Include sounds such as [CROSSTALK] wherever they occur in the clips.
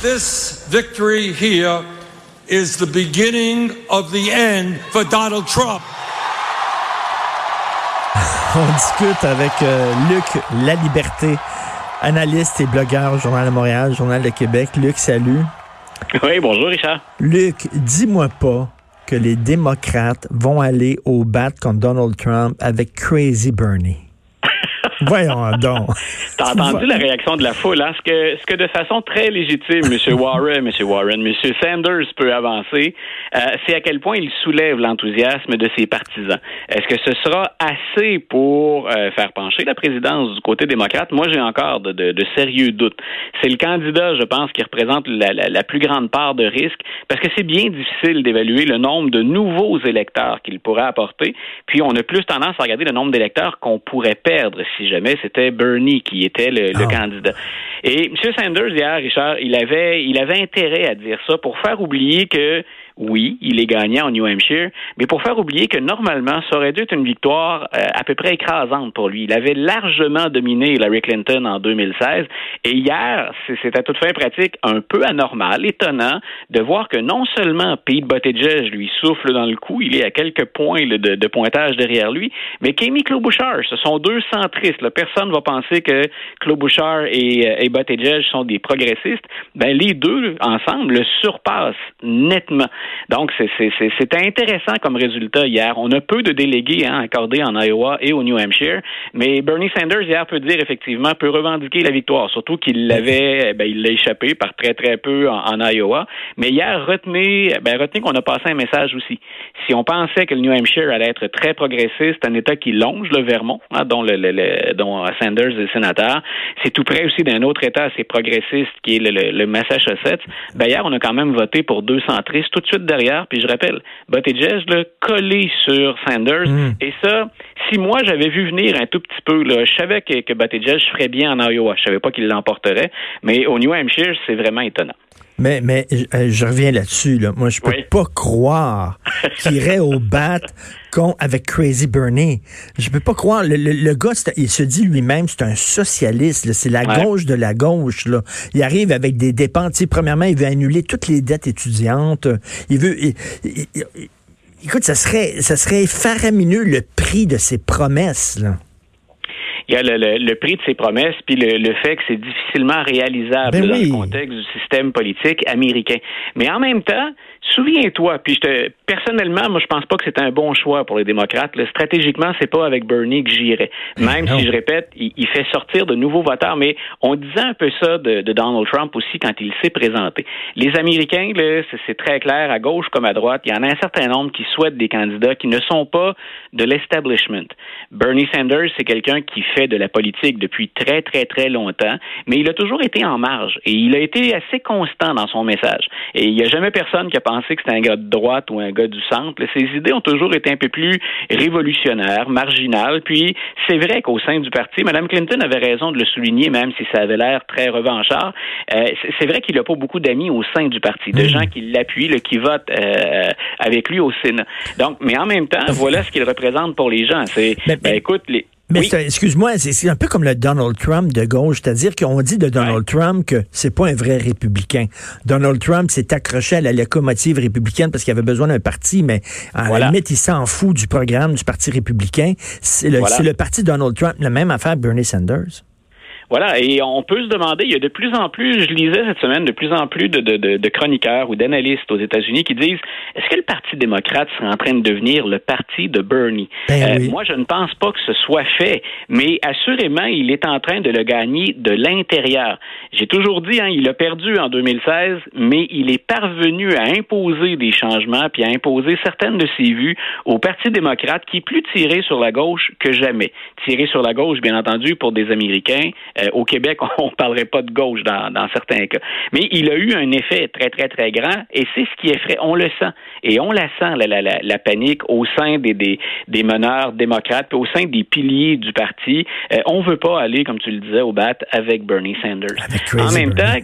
This victory here is the beginning of the end for Donald Trump. [LAUGHS] On discute avec euh, Luc La Liberté, analyste et blogueur au Journal de Montréal, Journal de Québec. Luc, salut. Oui, bonjour Richard. Luc, dis-moi pas que les démocrates vont aller au bat contre Donald Trump avec Crazy Bernie. Voyons donc. T'as entendu la réaction de la foule, hein? Ce que, ce que de façon très légitime, M. [LAUGHS] Warren, M. Warren, M. Sanders peut avancer, euh, c'est à quel point il soulève l'enthousiasme de ses partisans. Est-ce que ce sera assez pour euh, faire pencher la présidence du côté démocrate? Moi, j'ai encore de, de, sérieux doutes. C'est le candidat, je pense, qui représente la, la, la plus grande part de risque, parce que c'est bien difficile d'évaluer le nombre de nouveaux électeurs qu'il pourrait apporter. Puis, on a plus tendance à regarder le nombre d'électeurs qu'on pourrait perdre si jamais c'était Bernie qui était le, le ah. candidat. Et M. Sanders, hier, Richard, il avait, il avait intérêt à dire ça pour faire oublier que oui, il est gagnant au New Hampshire, mais pour faire oublier que normalement, ça aurait dû être une victoire euh, à peu près écrasante pour lui. Il avait largement dominé Hillary Clinton en 2016, et hier, c'est à toute fin pratique un peu anormal, étonnant, de voir que non seulement Pete Buttigieg lui souffle dans le cou, il est à quelques points de, pointage derrière lui, mais qu'Amy Klobuchar, ce sont deux centristes. Là. Personne ne va penser que Klobuchar et, euh, et Buttigieg sont des progressistes. Ben, les deux, ensemble, le surpassent nettement. Donc, c'est intéressant comme résultat hier. On a peu de délégués hein, accordés en Iowa et au New Hampshire, mais Bernie Sanders hier peut dire effectivement, peut revendiquer la victoire, surtout qu'il l'avait, ben, il l'a échappé par très très peu en, Iowa. Mais hier, retenez, ben, retenez qu'on a passé un message aussi. Si on pensait que le New Hampshire allait être très progressiste, un État qui longe le Vermont, hein, dont, le, le, dont Sanders est sénateur, c'est tout près aussi d'un autre État assez progressiste qui est le, Massachusetts. Ben, hier, on a quand même voté pour deux centristes tout de suite derrière. Puis je rappelle, Buttigieg, là, collé sur Sanders. Hmm. Et ça, si moi j'avais vu venir un tout petit peu, là, je savais que, que Buttigieg ferait bien en Iowa. Je savais pas qu'il l'emporterait. Mais au New Hampshire, c'est vraiment étonnant. Mais, mais euh, je reviens là-dessus. Là. Moi, je peux pas croire [LAUGHS] qu'il irait au bat avec Crazy Bernie. Je peux pas croire. Le, le, gars, il se dit lui-même, c'est un socialiste. C'est la gauche de la gauche. Là. Il arrive avec des dépenses. Premièrement, il veut annuler toutes les dettes étudiantes. Il veut. écoute, ça serait, ça serait faramineux le prix de ses promesses. Là il y a le, prix de ses promesses, puis le, fait que c'est difficilement réalisable ben dans le contexte du système politique américain. Mais en même temps, Souviens-toi, puis je te, personnellement, moi je pense pas que c'est un bon choix pour les démocrates. Là, stratégiquement, c'est pas avec Bernie que j'irais. Même si je répète, il, fait sortir de nouveaux voteurs, mais on disait un peu ça de, Donald Trump aussi quand il s'est présenté. Les Américains, là, c'est, très clair, à gauche comme à droite, il y en a un certain nombre qui souhaitent des candidats qui ne sont pas de l'establishment. Bernie Sanders, c'est quelqu'un qui fait de la politique depuis très très très longtemps, mais il a toujours été en marge et il a été assez constant dans son message. Et il n'y a jamais personne qui a pensé que c'est un gars de droite ou un gars du centre. Ses idées ont toujours été un peu plus révolutionnaires, marginales. Puis c'est vrai qu'au sein du parti, Mme Clinton avait raison de le souligner, même si ça avait l'air très revanchard. Euh, c'est vrai qu'il n'a pas beaucoup d'amis au sein du parti, de hmm. gens qui l'appuient, qui votent euh, avec lui au Sénat. Donc, mais en même temps, voilà ce qu'il représente pour les gens. C'est, ben, écoute, les, mais excuse-moi, c'est un peu comme le Donald Trump de gauche, c'est-à-dire qu'on dit de Donald Trump que c'est pas un vrai républicain. Donald Trump s'est accroché à la locomotive républicaine parce qu'il avait besoin d'un parti, mais à la limite, il s'en fout du programme du Parti républicain. C'est le, le parti Donald Trump, la même affaire Bernie Sanders. Voilà, et on peut se demander, il y a de plus en plus, je lisais cette semaine, de plus en plus de, de, de chroniqueurs ou d'analystes aux États-Unis qui disent, est-ce que le Parti démocrate serait en train de devenir le parti de Bernie? Ben euh, moi, je ne pense pas que ce soit fait, mais assurément, il est en train de le gagner de l'intérieur. J'ai toujours dit, hein, il a perdu en 2016, mais il est parvenu à imposer des changements, puis à imposer certaines de ses vues au Parti démocrate qui est plus tiré sur la gauche que jamais. Tiré sur la gauche, bien entendu, pour des Américains, euh, au Québec, [LAUGHS] on ne parlerait pas de gauche dans, certains cas. Mais il a eu un effet très, très, très grand et c'est ce qui est effraie. On le sent. Et on la sent, la, panique au sein des, des, meneurs démocrates, puis au sein des piliers du parti. On euh, on veut pas aller, comme tu le disais, au bat avec Bernie Sanders. en même temps,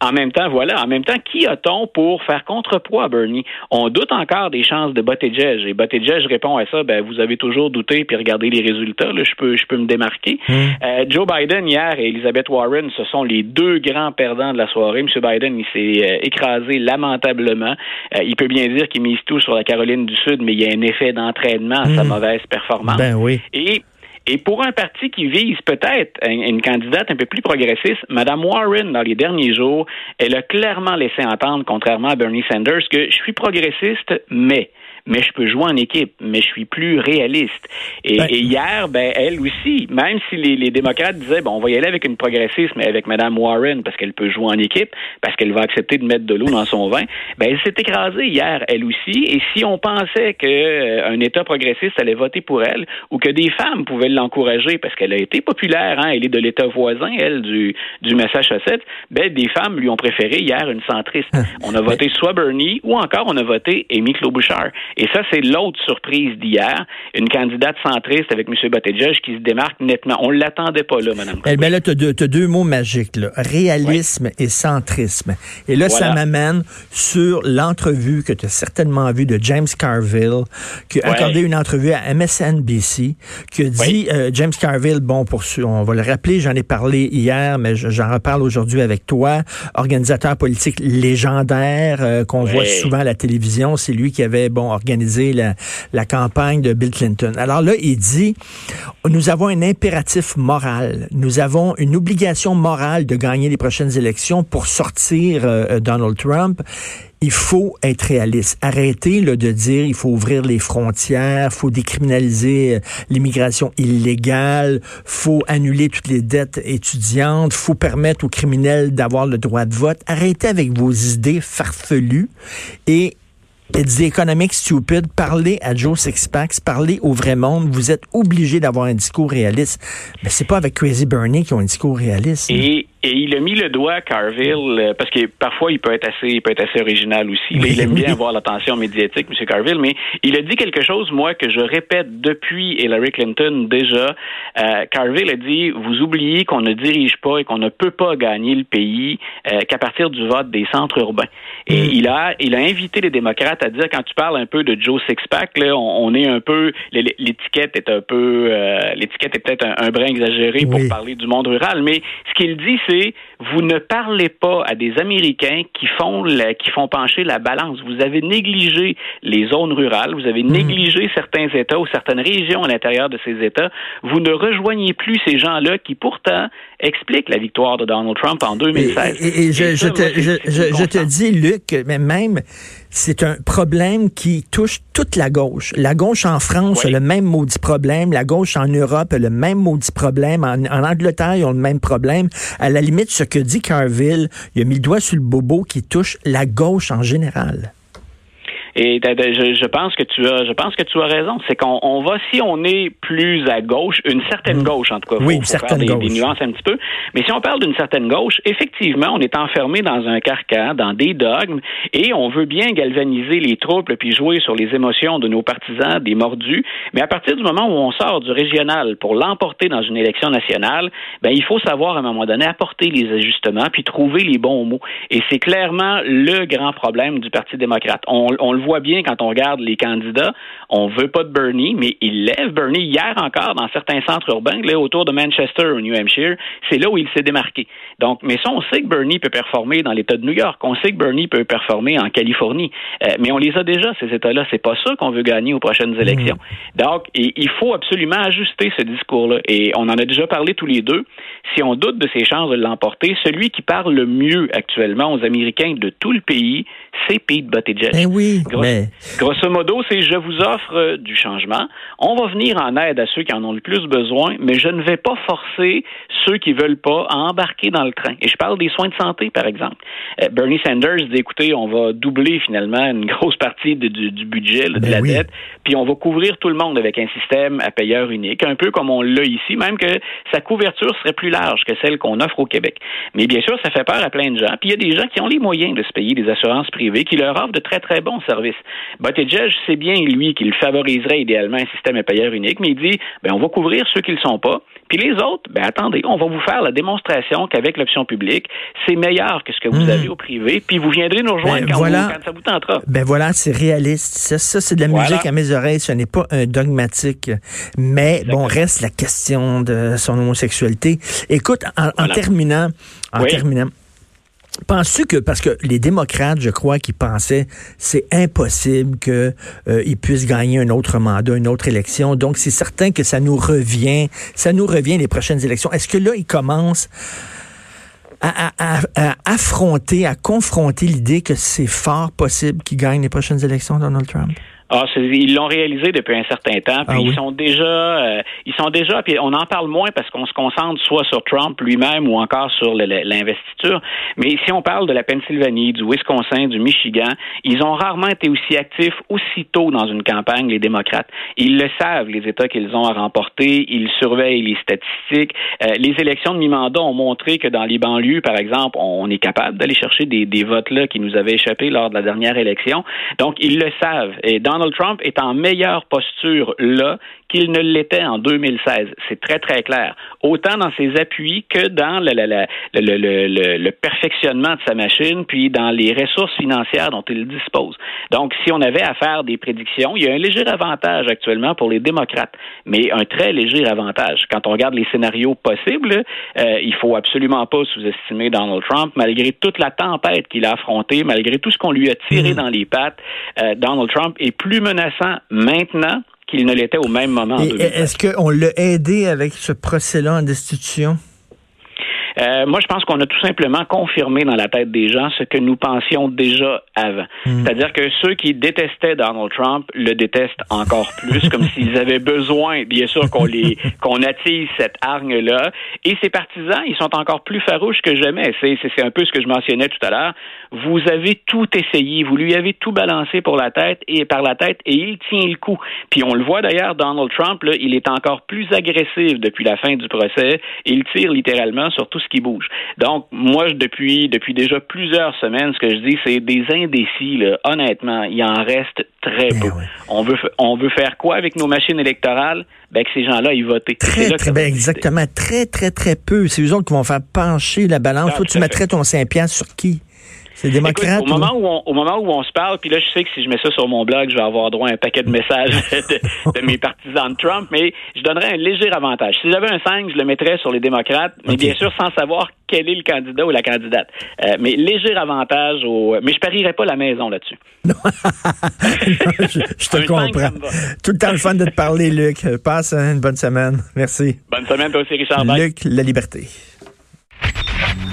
En même temps, voilà, en même temps, qui a-t-on pour faire contrepoids à Bernie? On doute encore des chances de Buttigieg. Et Buttigieg répond à ça, ben, vous avez toujours douté, puis regardez les résultats, là, je peux, je peux me démarquer. Hmm. Euh, Joe Biden, hier, et Elizabeth Warren, ce sont les deux grands perdants de la soirée. M. Biden, il s'est euh, écrasé lamentablement. Euh, il peut bien dire qu'il mise tout sur la Caroline du Sud, mais il y a un effet d'entraînement à sa hmm. mauvaise performance. Ben oui. Et et pour un parti qui vise peut-être une candidate un peu plus progressiste, Mme Warren, dans les derniers jours, elle a clairement laissé entendre, contrairement à Bernie Sanders, que je suis progressiste, mais mais je peux jouer en équipe, mais je suis plus réaliste. Et, ben- hier, ben elle aussi, même si les, les, démocrates disaient bon, on va y aller avec une progressiste, mais avec Mme Warren parce qu'elle peut jouer en équipe, parce qu'elle va accepter de mettre de l'eau dans son vin, ben elle s'est écrasée hier, elle aussi. Et si on pensait que euh, un État progressiste allait voter pour elle, ou que des femmes pouvaient l'encourager parce qu'elle a été populaire, hein, elle est de l'État voisin, elle du du Massachusetts, ben des femmes lui ont préféré hier une centriste. Hein. On a voté soit Bernie ou encore on a voté Amy Klobuchar. Et ça, c'est l'autre surprise d'hier. Une candidate centriste avec M. Buttigieg qui se démarque nettement. On ne l'attendait pas là, Mme Eh bien là, tu as, deux mots magiques, là. réalisme et centrisme. Et là, ça m'amène sur l'entrevue que tu as certainement vue de James Carville, qui a accordé une entrevue à MSNBC, qui a dit, euh, James Carville, bon, pour on va le rappeler, j'en ai parlé hier, mais j'en reparle aujourd'hui avec toi, organisateur politique légendaire euh, qu'on voit souvent à la télévision, c'est lui qui avait, bon, organiser la, campagne de Bill Clinton. Alors là, il dit, nous avons un impératif moral, nous avons une obligation morale de gagner les prochaines élections pour sortir euh, euh, Donald Trump il faut être réaliste. Arrêtez de dire il faut ouvrir les frontières, faut décriminaliser euh, l'immigration illégale, faut annuler toutes les dettes étudiantes, faut permettre aux criminels d'avoir le droit de vote. Arrêtez avec vos idées farfelues et It's the economic stupid. Parlez à Joe Sixpax, parlez au vrai monde. Vous êtes obligé d'avoir un discours réaliste. Mais c'est pas avec Crazy Bernie qui ont un discours réaliste. Et il a mis le doigt, Carville, euh, parce que parfois il peut être assez, il peut être assez original aussi. il aime bien [LAUGHS] avoir l'attention médiatique, M. Carville, mais il a dit quelque chose, moi, que je répète depuis Hillary Clinton déjà. Euh, Carville a dit vous oubliez qu'on ne dirige pas et qu'on ne peut pas gagner le pays euh, qu'à partir du vote des centres urbains. Et mm. il a, il a invité les démocrates à dire quand tu parles un peu de Joe Sixpack, là, on, est un peu, l'étiquette est un peu, l'étiquette est peut-être un, brin exagéré pour parler du monde rural, mais ce qu'il dit, c'est vous ne parlez pas à des Américains qui font qui font pencher la balance. Vous avez négligé les zones rurales, vous avez hmm. négligé certains États ou certaines régions à l'intérieur de ces États. Vous ne rejoignez plus ces gens-là qui pourtant expliquent la victoire de Donald Trump en 2016. Et, je, te, dis, Luc, mais même c'est un problème qui touche toute la gauche. La gauche en France a le même maudit problème. La gauche en Europe a le même maudit problème. En, en, Angleterre, ils ont le même problème. À la limite, ce que dit Carville, il a mis le doigt sur le bobo qui touche la gauche en général. Et je, pense que tu as, je pense que tu as raison. C'est qu'on va, si on est plus à gauche, une certaine mm. gauche en tout cas, oui, une certaine des, gauche. des, nuances un petit peu. Mais si on parle d'une certaine gauche, effectivement, on est enfermé dans un carcan, dans des dogmes, et on veut bien galvaniser les troupes puis jouer sur les émotions de nos partisans, des mordus. Mais à partir du moment où on sort du régional pour l'emporter dans une élection nationale, ben il faut savoir à un moment donné apporter les ajustements puis trouver les bons mots. Et c'est clairement le grand problème du Parti démocrate. On, on le voit bien quand on regarde les candidats. On veut pas de Bernie, mais il lève Bernie hier encore dans certains centres urbains, là, autour de Manchester au New Hampshire. C'est là où il s'est démarqué. Donc, mais ça, on sait que Bernie peut performer dans l'État de New York. On sait que Bernie peut performer en Californie. Euh, mais on les a déjà, ces États-là. C'est pas ça qu'on veut gagner aux prochaines mmh. élections. Donc, il faut absolument ajuster ce discours-là. Et on en a déjà parlé tous les deux. Si on doute de ses chances de l'emporter, celui qui parle le mieux actuellement aux Américains de tout le pays, c'est Pete Buttigieg. Ben oui, mais... Grosso modo, c'est je vous offre euh, du changement. On va venir en aide à ceux qui en ont le plus besoin, mais je ne vais pas forcer ceux qui veulent pas à embarquer dans le train. Et je parle des soins de santé, par exemple. Euh, Bernie Sanders dit, écoutez, on va doubler finalement une grosse partie du, budget, de ben la dette, puis on va couvrir tout le monde avec un système à payeur unique, un peu comme on l'a ici, même que sa couverture serait plus large que celle qu'on offre au Québec. Mais bien sûr, ça fait peur à plein de gens. Puis il y a des gens qui ont les moyens de se payer des assurances privées qui leur offrent de très, très bons services. Buttigieg sait bien, lui, qu'il favoriserait idéalement un système à payeur unique, mais il dit, ben, on va couvrir ceux qui ne le sont pas, puis les autres, ben attendez, on va vous faire la démonstration qu'avec l'option publique, c'est meilleur que ce que vous hmm. avez au privé, puis vous viendrez nous rejoindre ben quand, quand, ça vous tentera. Ben voilà, c'est réaliste. Ça, ça c'est de la musique à mes oreilles. Ce n'est pas un dogmatique. Mais bon, reste la question de son homosexualité. Écoute, en, terminant, en terminant, Penses-tu que, parce que les démocrates, je crois, qui pensaient c'est impossible qu'ils euh, puissent gagner un autre mandat, une autre élection, donc c'est certain que ça nous revient, ça nous revient les prochaines élections. Est-ce que là, ils commencent à, à affronter, à confronter l'idée que c'est fort possible qu'ils gagnent les prochaines élections, Donald Trump? Ah, ils l'ont réalisé depuis un certain temps, puis ah ils sont déjà, euh, ils sont déjà, puis on en parle moins parce qu'on se concentre soit sur Trump lui-même ou encore sur l'investiture. Mais si on parle de la Pennsylvanie, du Wisconsin, du Michigan, ils ont rarement été aussi actifs aussitôt dans une campagne, les démocrates. Ils le savent, les États qu'ils ont à remporter, ils surveillent les statistiques. Euh, les élections de mi-mandat ont montré que dans les banlieues, par exemple, on est capable d'aller chercher des, des votes là qui nous avaient échappé lors de la dernière élection. Donc ils le savent. Et dans Donald Trump est en meilleure posture là qu'il ne l'était en 2016. C'est très, très clair. Autant dans ses appuis que dans le, le, perfectionnement de sa machine, puis dans les ressources financières dont il dispose. Donc, si on avait à faire des prédictions, il y a un léger avantage actuellement pour les démocrates, mais un très léger avantage. Quand on regarde les scénarios possibles, euh, il faut absolument pas sous-estimer Donald Trump, malgré toute la tempête qu'il a affrontée, malgré tout ce qu'on lui a tiré mmh. dans les pattes. Euh, Donald Trump est plus menaçant maintenant qu'il ne l'était au même moment. Est-ce qu'on l'a aidé avec ce procès-là en destitution? Euh, moi, je pense qu'on a tout simplement confirmé dans la tête des gens ce que nous pensions déjà avant. Hmm. C'est-à-dire que ceux qui détestaient Donald Trump le détestent encore plus, comme [LAUGHS] s'ils avaient besoin, bien sûr, qu'on les qu'on attise cette hargne-là. Et ces partisans, ils sont encore plus farouches que jamais. C'est, c'est, un peu ce que je mentionnais tout à l'heure. Vous avez tout essayé, vous lui avez tout balancé pour la tête et par la tête, et il tient le coup. Puis on le voit d'ailleurs, Donald Trump, là, il est encore plus agressif depuis la fin du procès. Il tire littéralement sur qui bouge. Donc, moi, depuis, depuis déjà plusieurs semaines, ce que je dis, c'est des indécis, là, honnêtement, il en reste très ben peu. On, veut, on veut faire quoi avec nos machines électorales? Ben, que ces gens-là, ils votent. Très, très, ben, exactement. Très, très, très peu. C'est eux autres qui vont faire pencher la balance. Ah, Toi, tu mettrais ton Saint-Pierre sur qui? C'est démocrate. au, moment où on, au moment où on se parle, puis là, je sais que si je mets ça sur mon blog, je vais avoir droit à un paquet de messages [LAUGHS] de, mes partisans de Trump, mais je donnerais un léger avantage. Si j'avais un 5, je le mettrais sur les démocrates, mais bien sûr sans savoir quel est le candidat ou la candidate. Euh, mais léger avantage au. Mais je parierais pas la maison là-dessus. [LAUGHS] non, je, je te comprends. Tout le temps le fun de te parler, Luc. Passe une bonne semaine. Merci. Bonne semaine, toi aussi, Richard. Luc, la liberté.